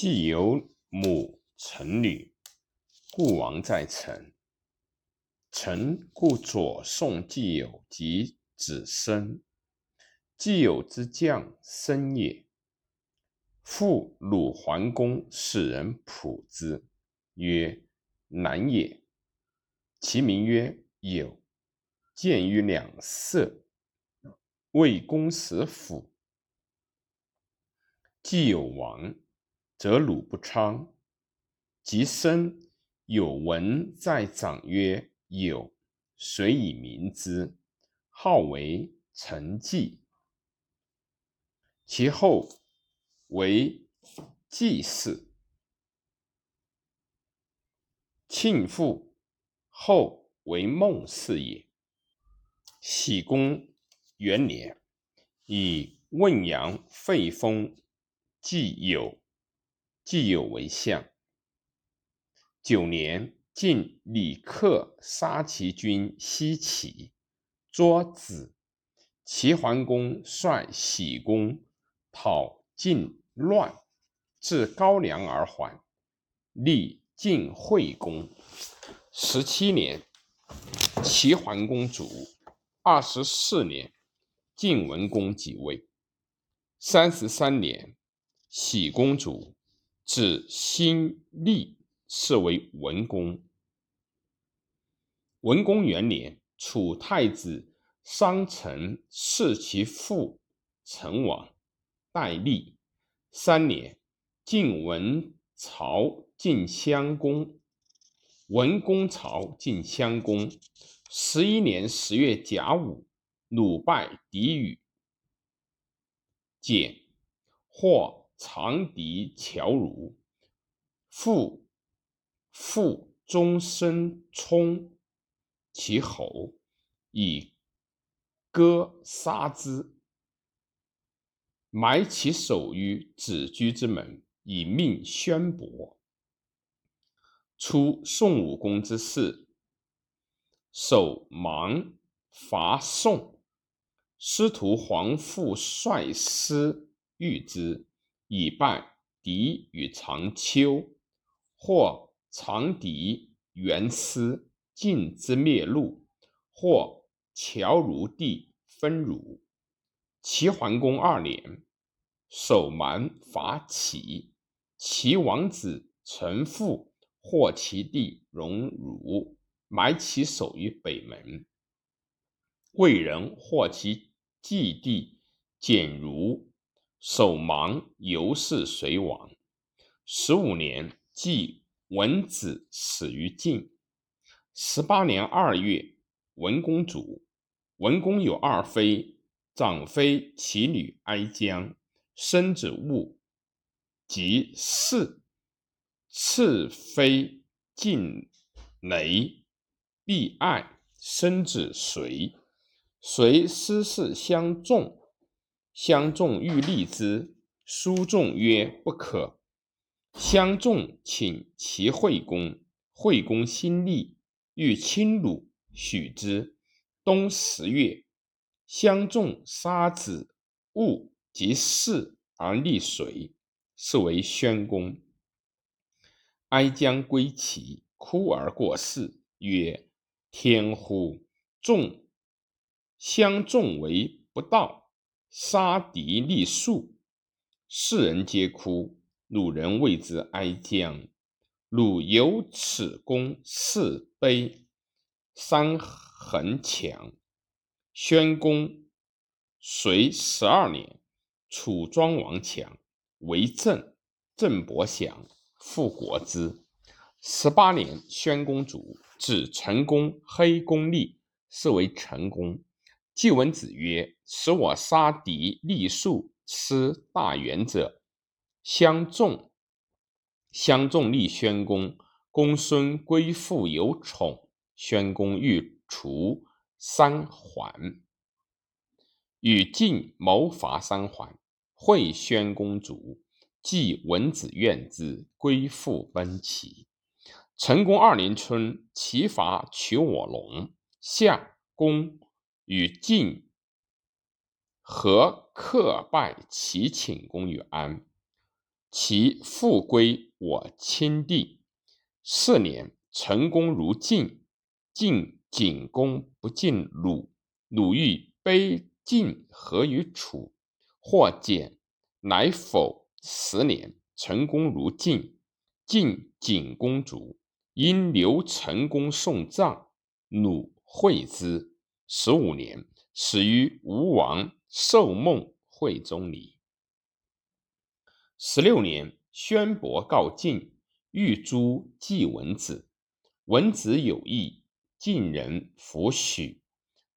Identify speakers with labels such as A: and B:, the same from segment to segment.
A: 既有母臣女，故王在臣。臣故左送既有及子申。既有之将申也。父鲁桓公使人卜之，曰：“难也。”其名曰有。见于两色。魏公使府。既有王。则鲁不昌，及生有文在长曰：“有，遂以名之，号为成纪。其后为季氏。庆父后为孟氏也。喜公元年，以汶阳废封季友。既有为相。九年，晋李克杀其军西岐，捉子。齐桓公率喜公讨晋乱，至高梁而还，立晋惠公。十七年，齐桓公卒。二十四年，晋文公即位。三十三年，喜公卒。子辛立，是为文公。文公元年，楚太子商臣弑其父成王，代立。三年，晋文曹晋襄公。文公曹晋襄公。十一年十月甲午，鲁败狄羽，简或。长笛侨如，父父终身冲其侯，以歌杀之，埋其首于子居之门，以命宣伯。初，宋武公之事，守芒伐宋，师徒黄父率师御之。以败敌于长丘，或长敌援师，晋之灭路；或侨如地分汝。齐桓公二年，守蛮伐齐，齐王子臣父获其弟荣辱，埋其首于北门。魏人获其继弟简如。守芒由是随亡。十五年，即文子死于晋。十八年二月，文公卒。文公有二妃，长妃其女哀姜，生子戊，即姒。次妃晋雷，必爱，生子随。随师事相重。相仲欲立之，书仲曰：“不可。”相仲请齐惠公，惠公心立，欲亲鲁，许之。冬十月，相仲杀子戊及姒而立水，是为宣公。哀将归齐，哭而过世，曰：“天乎！仲相仲为不道。”杀敌立树，世人皆哭。鲁人谓之哀姜。鲁有此公四碑，三横墙。宣公随十二年，楚庄王强，为郑。郑伯享，复国之。十八年，宣公卒，子成公黑公立，是为成公。季文子曰：“使我杀敌立树，失大元者，相仲。相仲立宣公，公孙归父有宠，宣公欲除三桓，与晋谋伐三桓，会宣公卒。季文子怨之，归父奔齐。成公二年春，齐伐取我龙，夏公。”与晋和克败齐，寝公于安。其复归我亲弟。四年，成功如晋，晋景公不敬鲁，鲁欲卑晋何于楚？或简，乃否。十年，成功如晋，晋景公卒，因留成功送葬，鲁会之。十五年，始于吴王寿梦会中礼。十六年，宣伯告晋，欲诛季文子。文子有意，晋人弗许。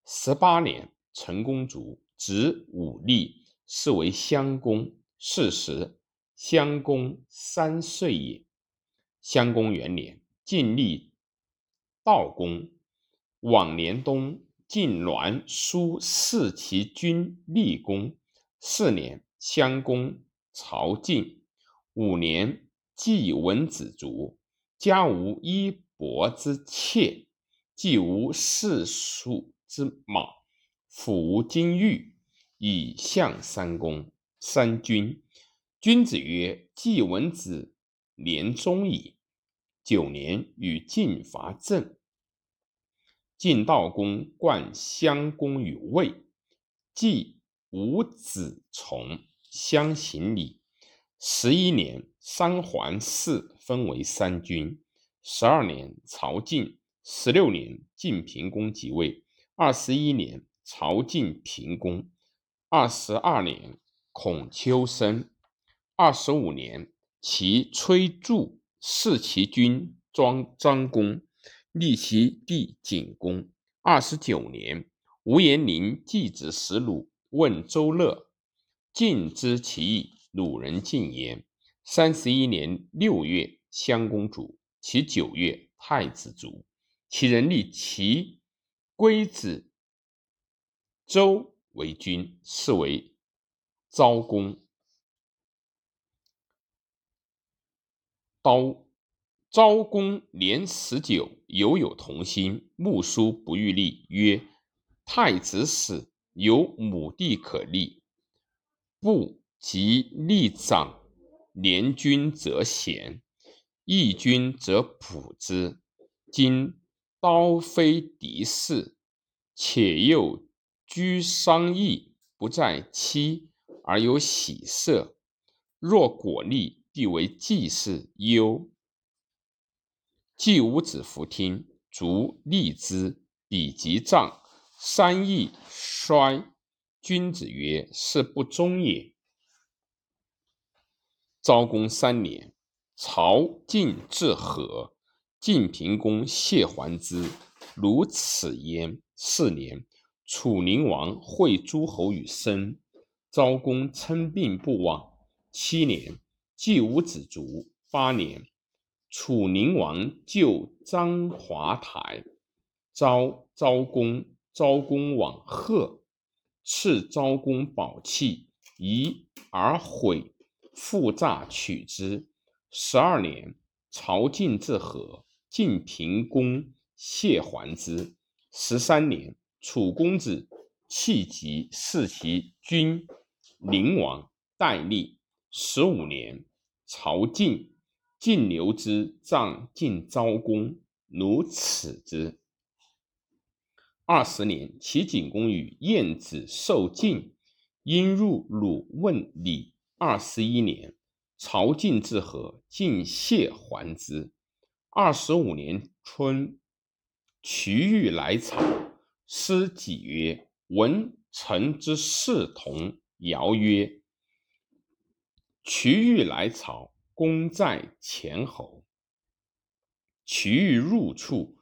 A: 十八年，成公卒，子武力，是为襄公。是时，襄公三岁也。襄公元年，晋立悼公。往年冬，晋栾书弑其君立公。四年，襄公朝晋。五年，季文子卒，家无衣帛之妾，既无世属之马，府无金玉，以向三公。三君，君子曰：“季文子年中矣。”九年，与晋伐郑。晋悼公冠襄公于魏，季武子从相行礼。十一年，三桓氏分为三军。十二年，曹晋。十六年，晋平公即位。二十一年，曹晋平公。二十二年。孔丘生，二十五年，其崔杼弑其君庄张公，立其弟景公。二十九年，吴延龄继子使鲁，问周乐，晋知其意，鲁人进言。三十一年六月，襄公卒，其九月，太子卒，其人立其归子周为君，是为。昭公，刀昭公年十九，犹有童心。穆叔不欲立，曰：“太子死，有母弟可立，不及立长。年君则贤，义君则普之。今刀非敌士，且又居商议，不在妻。”而有喜色，若果立，必为季氏忧。季武子服听，卒立之，比及葬，三邑衰。君子曰：“是不忠也。”昭公三年，曹晋至河，晋平公谢还之，如此焉。四年，楚灵王会诸侯于申。昭公称病不往。七年，季武子卒。八年，楚灵王救张华台，召昭公。昭公往贺，赐昭公宝器，疑而毁，复诈取之。十二年，曹晋至河，晋平公谢还之。十三年，楚公子弃疾弑其君。灵王代立，十五年，曹晋，晋留之，葬晋昭公，奴耻之。二十年，齐景公与晏子受晋，因入鲁问礼。二十一年，朝晋至河，晋谢还之。二十五年春，瞿玉来朝，师己曰：“闻臣之事同。”尧曰：“瞿玉来朝，功在前侯。瞿玉入处，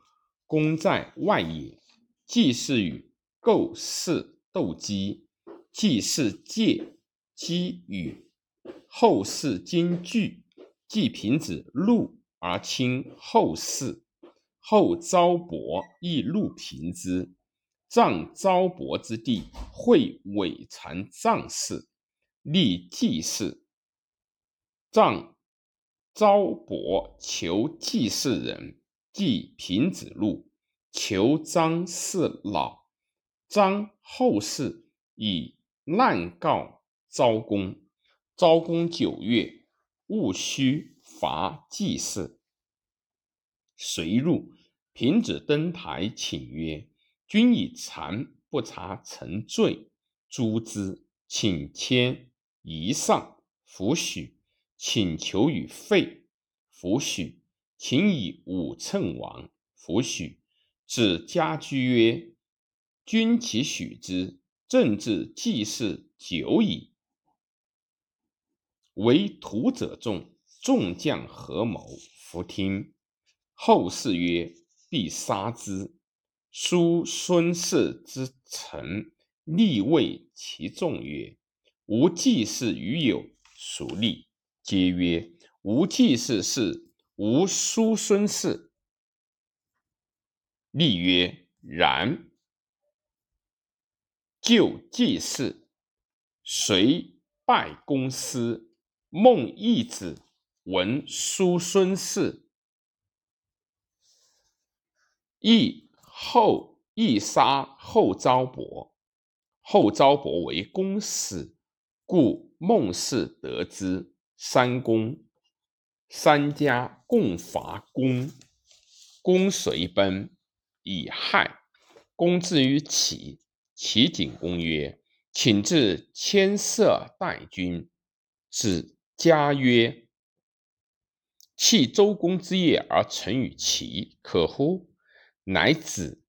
A: 功在外也。既是与构事斗鸡，既是借姬与后世金句，季平子禄而亲后世，后昭伯亦禄平之。”葬昭伯之地，会伪残葬事，立季氏。葬昭伯求季氏人，季平子路求张氏老。张后世以难告昭公。昭公九月，戊戌伐祭祀。随入，平子登台请曰：“君以残不察臣罪，诛之。请迁夷上，弗许。请求与废，弗许。请以武称王，弗许。”子家居曰：“君其许之。政治祭祀久矣。为徒者众，众将合谋，弗听。后世曰：必杀之。叔孙氏之臣，立谓其众曰：吾祭祀于有，孰立？皆曰：吾祭祀是吾叔孙氏。立曰：然。就祭祀，遂拜公司。孟义子闻叔孙氏，亦后亦杀后昭伯。后昭伯为公使，故孟氏得之。三公三家共伐公，公随奔，以害。公至于齐。齐景公曰：“请至千色待君。”子家曰：“弃周公之业而臣于齐，可乎？”乃子。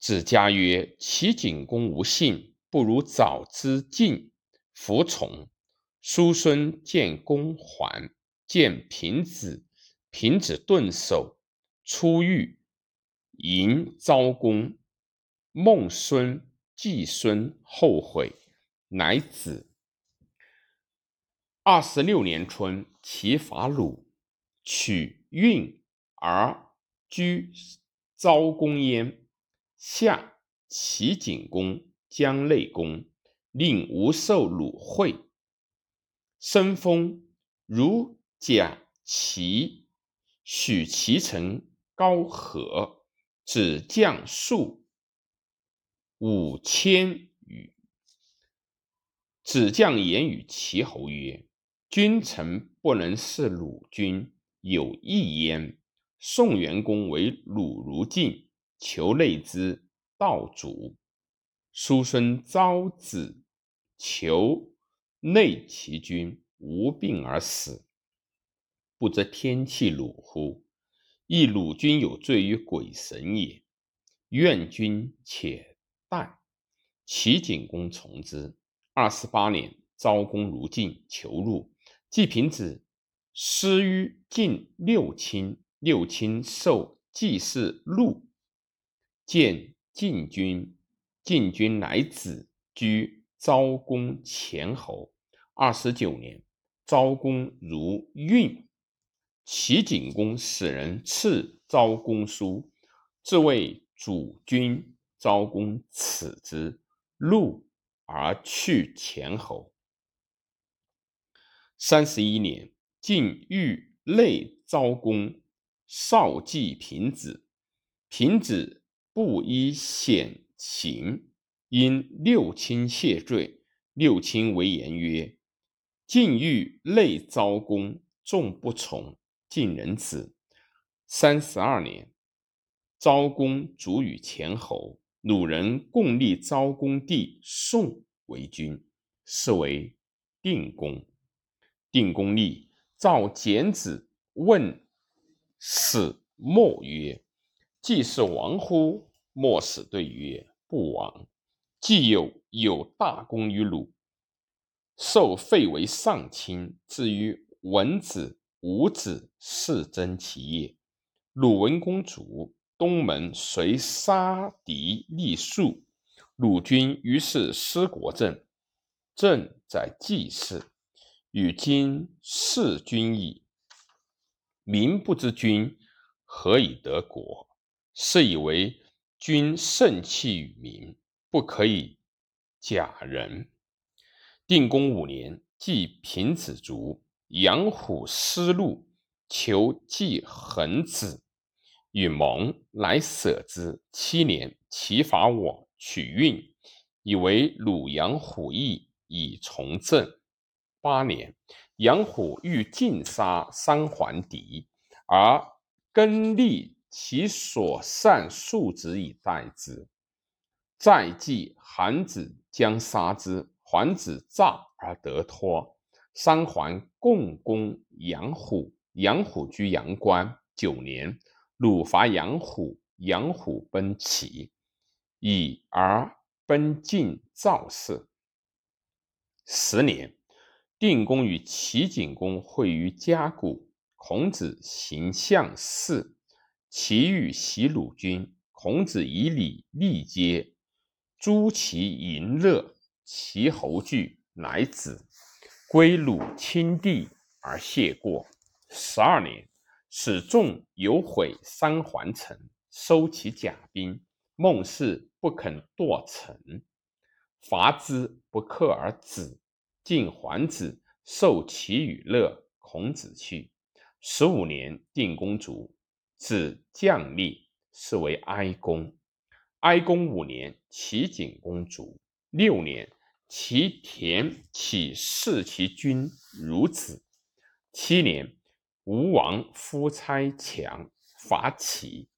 A: 子家曰：“齐景公无信，不如早之晋。”服从。叔孙见公还，见平子，平子顿首，出狱，迎昭公。孟孙。季孙后悔，乃子。二十六年春，齐伐鲁，取运而居昭公焉。夏，齐景公将内公，令无受鲁惠。生封如甲齐，许其成高和，子将数。五千余。子将言与齐侯曰：“君臣不能事鲁君，有异焉。宋元公为鲁如晋，求内之，道主。叔孙昭子求内其君，无病而死，不知天气鲁乎？亦鲁君有罪于鬼神也。愿君且。”待齐景公从之。二十八年，昭公如晋，求入。季平子失于晋六卿，六卿受季氏禄，见晋君。晋君乃子居昭公前侯。二十九年，昭公如运。齐景公使人赐昭公书，自谓主君。昭公耻之，怒而去前侯。三十一年，晋欲内昭公，少季平子，平子不依显行，因六卿谢罪。六卿为言曰：“晋欲内昭公，众不从，晋人子。”三十二年，昭公卒于前侯。鲁人共立昭公弟宋为君，是为定公。定公立，召简子问使莫曰：“既是王乎？”莫使对曰：“不王。既有有大功于鲁，受废为上卿。至于文子、武子，是真其业。鲁文公主。”东门随杀敌立树，鲁军于是失国政。政在济世，与今弑君矣。民不知君，何以得国？是以为君盛气于民，不可以假人。定公五年，祭平子卒，杨虎失路，求祭恒子。与盟，乃舍之。七年，齐伐我，取运，以为鲁阳虎邑，以从政。八年，杨虎欲尽杀三桓敌，而更立其所善庶子以待之。再计韩子将杀之，桓子诈而得脱。三桓共攻杨虎，杨虎居阳关九年，鲁伐杨虎，杨虎奔齐，以而奔晋赵氏。十年，定公与齐景公会于嘉谷，孔子行相事，齐欲袭鲁军，孔子以礼力皆。诸其淫乐，其侯惧，乃止。归鲁亲地而谢过。十二年，使众有毁三桓城，收其甲兵。孟氏不肯堕城，伐之不克而止。晋桓子受其与乐，孔子去。十五年，定公卒，子将立，是为哀公。哀公五年，齐景公卒。六年，齐田起弑其君孺子。七年，吴王夫差强伐齐，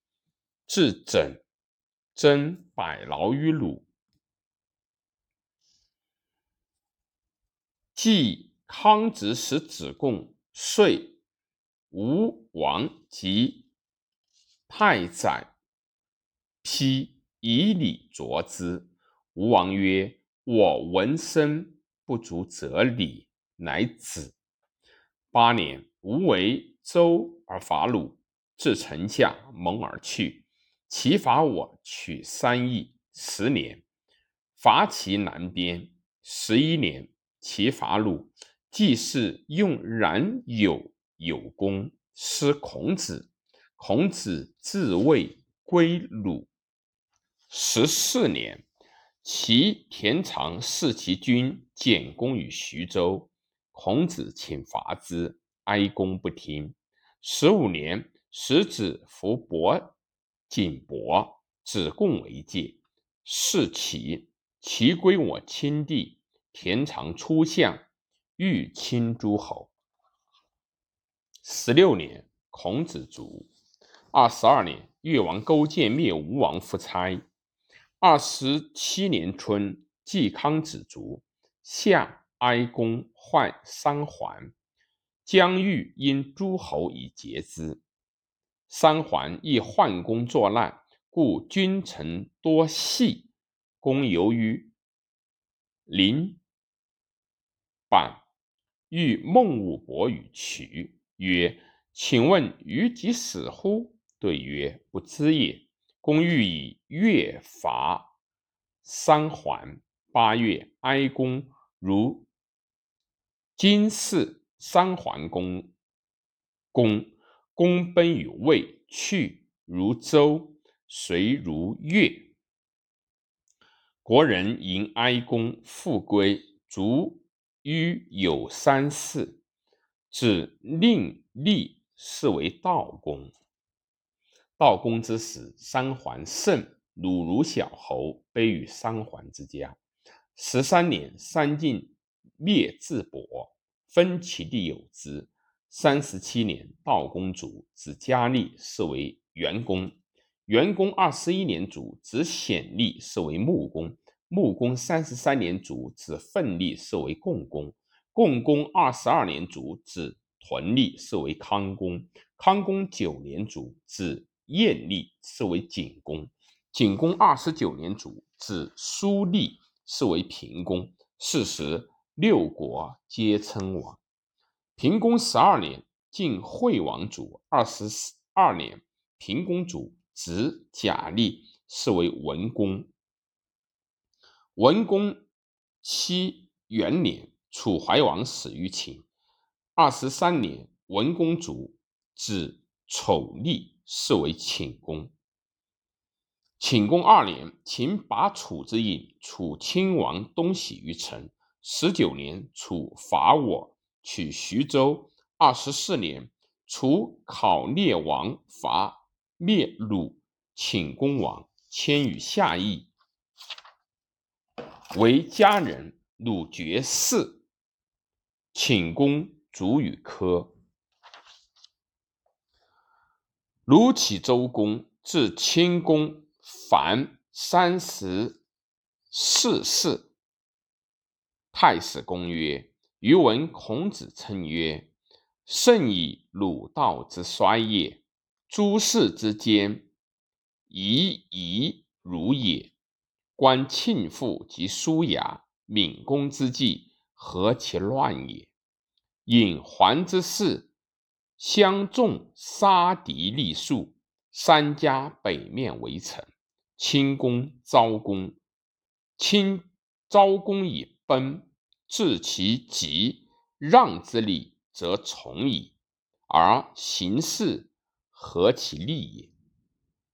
A: 至整，征百劳于鲁。季康子使子贡遂吴王及太宰丕。以礼着之。吴王曰：“我闻声不足则礼，乃止。”八年，吴为周而伐鲁，至城下，蒙而去。齐伐我，取三邑。十年，伐齐南边。十一年，齐伐鲁，季氏用冉有有功，师孔子。孔子自卫归鲁。十四年，齐田常弑其君简公于徐州，孔子请伐之，哀公不听。十五年，使子服伯景伯，子贡为戒，弑齐。齐归我亲地，田常出相，欲亲诸侯。十六年，孔子卒。二十二年，越王勾践灭吴王夫差。二十七年春，季康子卒，夏哀公患三桓，姜欲因诸侯以节之。三桓亦患公作难，故君臣多戏。公游于林板，遇孟武伯与渠，曰：“请问于己死乎？”对曰：“不知也。”公欲以月伐三桓。八月，哀公如金氏三桓公公公奔于魏，去如周，随如越。国人迎哀公复归，卒于有三世，子令立，是为道公。道公之死，三桓盛，鲁如小侯，卑于三桓之家。十三年，三晋灭智伯，分其地有之。三十七年，道公卒，子嘉立，是为元公。元公二十一年卒，子显立，是为穆公。穆公三十三年卒，子奋立，是为共公。共公二十二年卒，子屯立，是为康公。康公九年卒，子。晏立，是为景公。景公二十九年卒，子叔立，是为平公。是时，六国皆称王。平公十二年，晋惠王卒。二十二年，平公卒，子贾立，是为文公。文公七元年，楚怀王死于秦。二十三年，文公卒，子丑立。是为寝公。寝公二年，秦拔楚之印，楚亲王东徙于城。十九年，楚伐我，取徐州。二十四年，楚考烈王伐灭鲁，寝公王迁于下邑，为家人。鲁绝嗣，寝公卒于科。卢杞周公至清公，凡三十四世。太史公曰：“余闻孔子称曰：‘圣以鲁道之衰也，诸事之间，夷夷如也。’观庆父及叔牙、闵公之际，何其乱也！引桓之事。”相众杀敌立树，三家北面围城。清公昭公，亲昭公以奔，至其疾，让之礼，则从矣。而行事何其利也！